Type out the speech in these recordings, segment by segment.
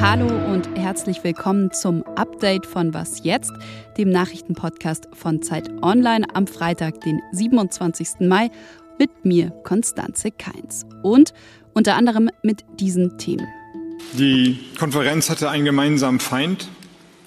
Hallo und herzlich willkommen zum Update von Was jetzt, dem Nachrichtenpodcast von Zeit Online am Freitag, den 27. Mai, mit mir, Konstanze Keins. Und unter anderem mit diesen Themen. Die Konferenz hatte einen gemeinsamen Feind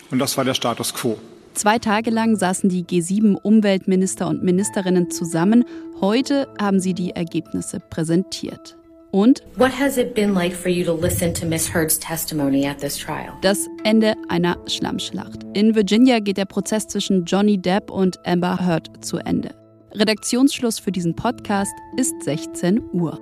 und das war der Status quo. Zwei Tage lang saßen die G7-Umweltminister und Ministerinnen zusammen. Heute haben sie die Ergebnisse präsentiert. Und What has it been like for you to listen to Miss Heard's testimony at this trial? Das Ende einer Schlammschlacht. In Virginia geht der Prozess zwischen Johnny Depp und Amber Heard zu Ende. Redaktionsschluss für diesen Podcast ist 16 Uhr.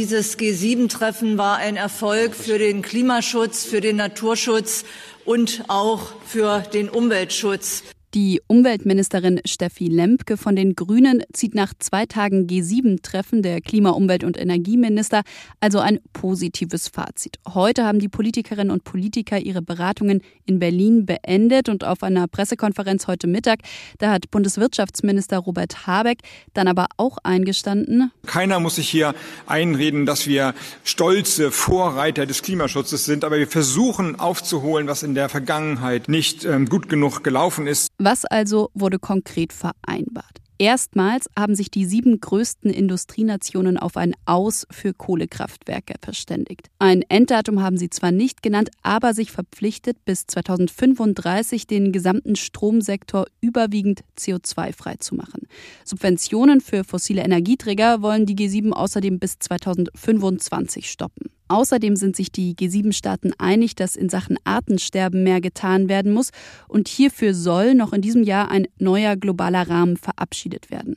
Dieses G7-Treffen war ein Erfolg für den Klimaschutz, für den Naturschutz und auch für den Umweltschutz. Die Umweltministerin Steffi Lempke von den Grünen zieht nach zwei Tagen G7-Treffen der Klima-, Umwelt- und Energieminister also ein positives Fazit. Heute haben die Politikerinnen und Politiker ihre Beratungen in Berlin beendet und auf einer Pressekonferenz heute Mittag, da hat Bundeswirtschaftsminister Robert Habeck dann aber auch eingestanden. Keiner muss sich hier einreden, dass wir stolze Vorreiter des Klimaschutzes sind, aber wir versuchen aufzuholen, was in der Vergangenheit nicht ähm, gut genug gelaufen ist. Was also wurde konkret vereinbart? Erstmals haben sich die sieben größten Industrienationen auf ein Aus für Kohlekraftwerke verständigt. Ein Enddatum haben sie zwar nicht genannt, aber sich verpflichtet, bis 2035 den gesamten Stromsektor überwiegend CO2-frei zu machen. Subventionen für fossile Energieträger wollen die G7 außerdem bis 2025 stoppen. Außerdem sind sich die G7-Staaten einig, dass in Sachen Artensterben mehr getan werden muss und hierfür soll noch in diesem Jahr ein neuer globaler Rahmen verabschiedet werden.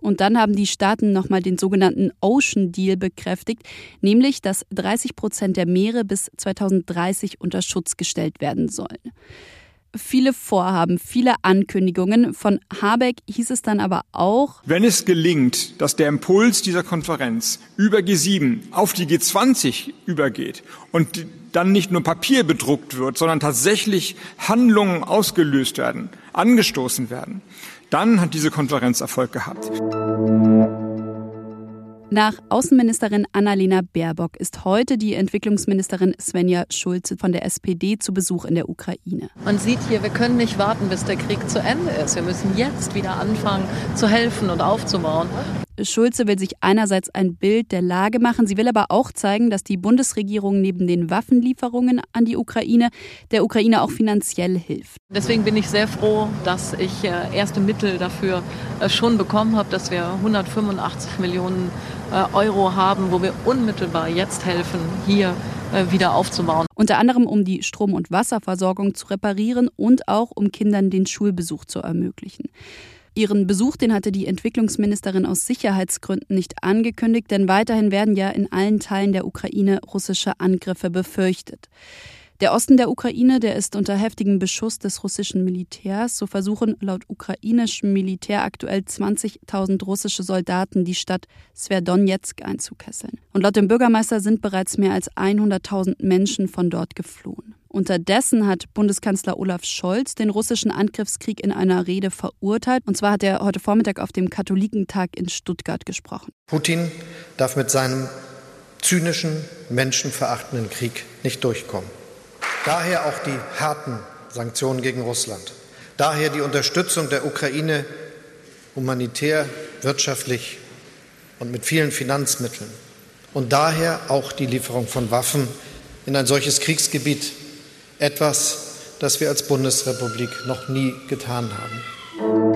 Und dann haben die Staaten nochmal den sogenannten Ocean Deal bekräftigt, nämlich dass 30 Prozent der Meere bis 2030 unter Schutz gestellt werden sollen viele Vorhaben, viele Ankündigungen. Von Habeck hieß es dann aber auch, wenn es gelingt, dass der Impuls dieser Konferenz über G7 auf die G20 übergeht und dann nicht nur Papier bedruckt wird, sondern tatsächlich Handlungen ausgelöst werden, angestoßen werden, dann hat diese Konferenz Erfolg gehabt. Nach Außenministerin Annalena Baerbock ist heute die Entwicklungsministerin Svenja Schulze von der SPD zu Besuch in der Ukraine. Man sieht hier, wir können nicht warten, bis der Krieg zu Ende ist. Wir müssen jetzt wieder anfangen zu helfen und aufzubauen. Schulze will sich einerseits ein Bild der Lage machen, sie will aber auch zeigen, dass die Bundesregierung neben den Waffenlieferungen an die Ukraine der Ukraine auch finanziell hilft. Deswegen bin ich sehr froh, dass ich äh, erste Mittel dafür äh, schon bekommen habe, dass wir 185 Millionen Euro haben, wo wir unmittelbar jetzt helfen, hier wieder aufzubauen. Unter anderem, um die Strom- und Wasserversorgung zu reparieren und auch um Kindern den Schulbesuch zu ermöglichen. Ihren Besuch, den hatte die Entwicklungsministerin aus Sicherheitsgründen nicht angekündigt, denn weiterhin werden ja in allen Teilen der Ukraine russische Angriffe befürchtet. Der Osten der Ukraine, der ist unter heftigem Beschuss des russischen Militärs. So versuchen laut ukrainischem Militär aktuell 20.000 russische Soldaten die Stadt Sverdonetsk einzukesseln. Und laut dem Bürgermeister sind bereits mehr als 100.000 Menschen von dort geflohen. Unterdessen hat Bundeskanzler Olaf Scholz den russischen Angriffskrieg in einer Rede verurteilt. Und zwar hat er heute Vormittag auf dem Katholikentag in Stuttgart gesprochen. Putin darf mit seinem zynischen, menschenverachtenden Krieg nicht durchkommen. Daher auch die harten Sanktionen gegen Russland. Daher die Unterstützung der Ukraine humanitär, wirtschaftlich und mit vielen Finanzmitteln. Und daher auch die Lieferung von Waffen in ein solches Kriegsgebiet etwas, das wir als Bundesrepublik noch nie getan haben.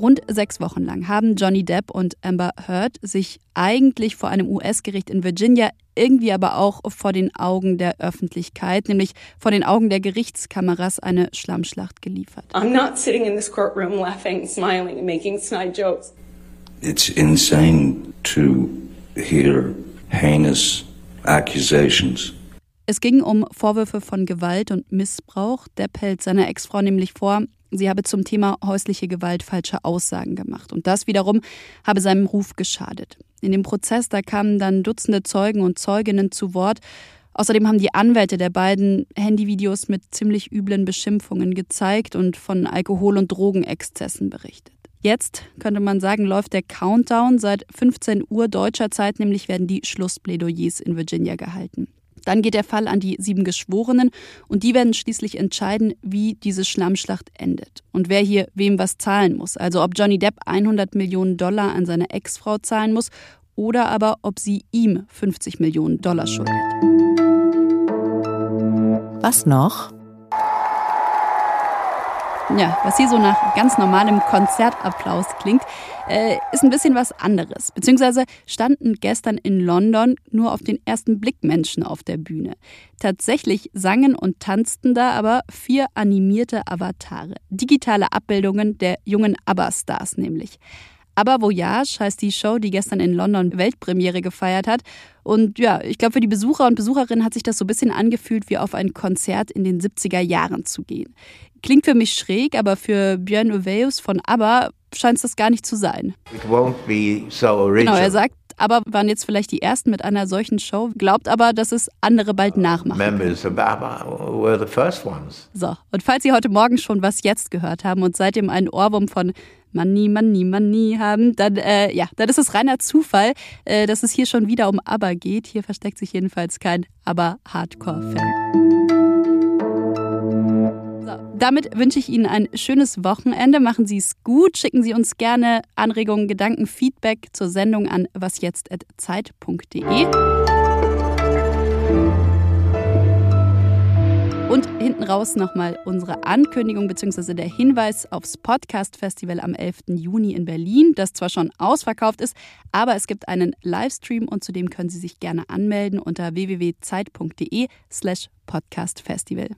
Rund sechs Wochen lang haben Johnny Depp und Amber Heard sich eigentlich vor einem US-Gericht in Virginia, irgendwie aber auch vor den Augen der Öffentlichkeit, nämlich vor den Augen der Gerichtskameras, eine Schlammschlacht geliefert. I'm not sitting in this courtroom laughing, smiling and making snide jokes. It's insane to hear heinous accusations es ging um Vorwürfe von Gewalt und Missbrauch. Depp hält seiner Ex-Frau nämlich vor, sie habe zum Thema häusliche Gewalt falsche Aussagen gemacht. Und das wiederum habe seinem Ruf geschadet. In dem Prozess, da kamen dann Dutzende Zeugen und Zeuginnen zu Wort. Außerdem haben die Anwälte der beiden Handyvideos mit ziemlich üblen Beschimpfungen gezeigt und von Alkohol- und Drogenexzessen berichtet. Jetzt könnte man sagen, läuft der Countdown. Seit 15 Uhr deutscher Zeit nämlich werden die Schlussplädoyers in Virginia gehalten. Dann geht der Fall an die sieben Geschworenen und die werden schließlich entscheiden, wie diese Schlammschlacht endet und wer hier wem was zahlen muss. Also ob Johnny Depp 100 Millionen Dollar an seine Ex-Frau zahlen muss oder aber ob sie ihm 50 Millionen Dollar schuldet. Was noch? Ja, was hier so nach ganz normalem Konzertapplaus klingt, äh, ist ein bisschen was anderes. Beziehungsweise standen gestern in London nur auf den ersten Blick Menschen auf der Bühne. Tatsächlich sangen und tanzten da aber vier animierte Avatare. Digitale Abbildungen der jungen ABBA-Stars nämlich. Aber Voyage heißt die Show, die gestern in London Weltpremiere gefeiert hat. Und ja, ich glaube, für die Besucher und Besucherinnen hat sich das so ein bisschen angefühlt, wie auf ein Konzert in den 70er Jahren zu gehen. Klingt für mich schräg, aber für Björn Uveus von ABBA scheint es das gar nicht zu sein. It won't be so original. Genau, er sagt, aber waren jetzt vielleicht die ersten mit einer solchen Show, glaubt aber, dass es andere bald nachmachen. Members of ABBA were the first ones. So, und falls Sie heute Morgen schon was jetzt gehört haben und seitdem einen Ohrwurm von Money, Money, Money haben, dann, äh, ja, dann ist es reiner Zufall, äh, dass es hier schon wieder um ABBA geht. Hier versteckt sich jedenfalls kein ABBA-Hardcore-Fan. Damit wünsche ich Ihnen ein schönes Wochenende. Machen Sie es gut. Schicken Sie uns gerne Anregungen, Gedanken, Feedback zur Sendung an wasjetzt.zeit.de. Und hinten raus nochmal unsere Ankündigung bzw. der Hinweis aufs Podcast-Festival am 11. Juni in Berlin, das zwar schon ausverkauft ist, aber es gibt einen Livestream und zudem können Sie sich gerne anmelden unter www.zeit.de slash podcastfestival.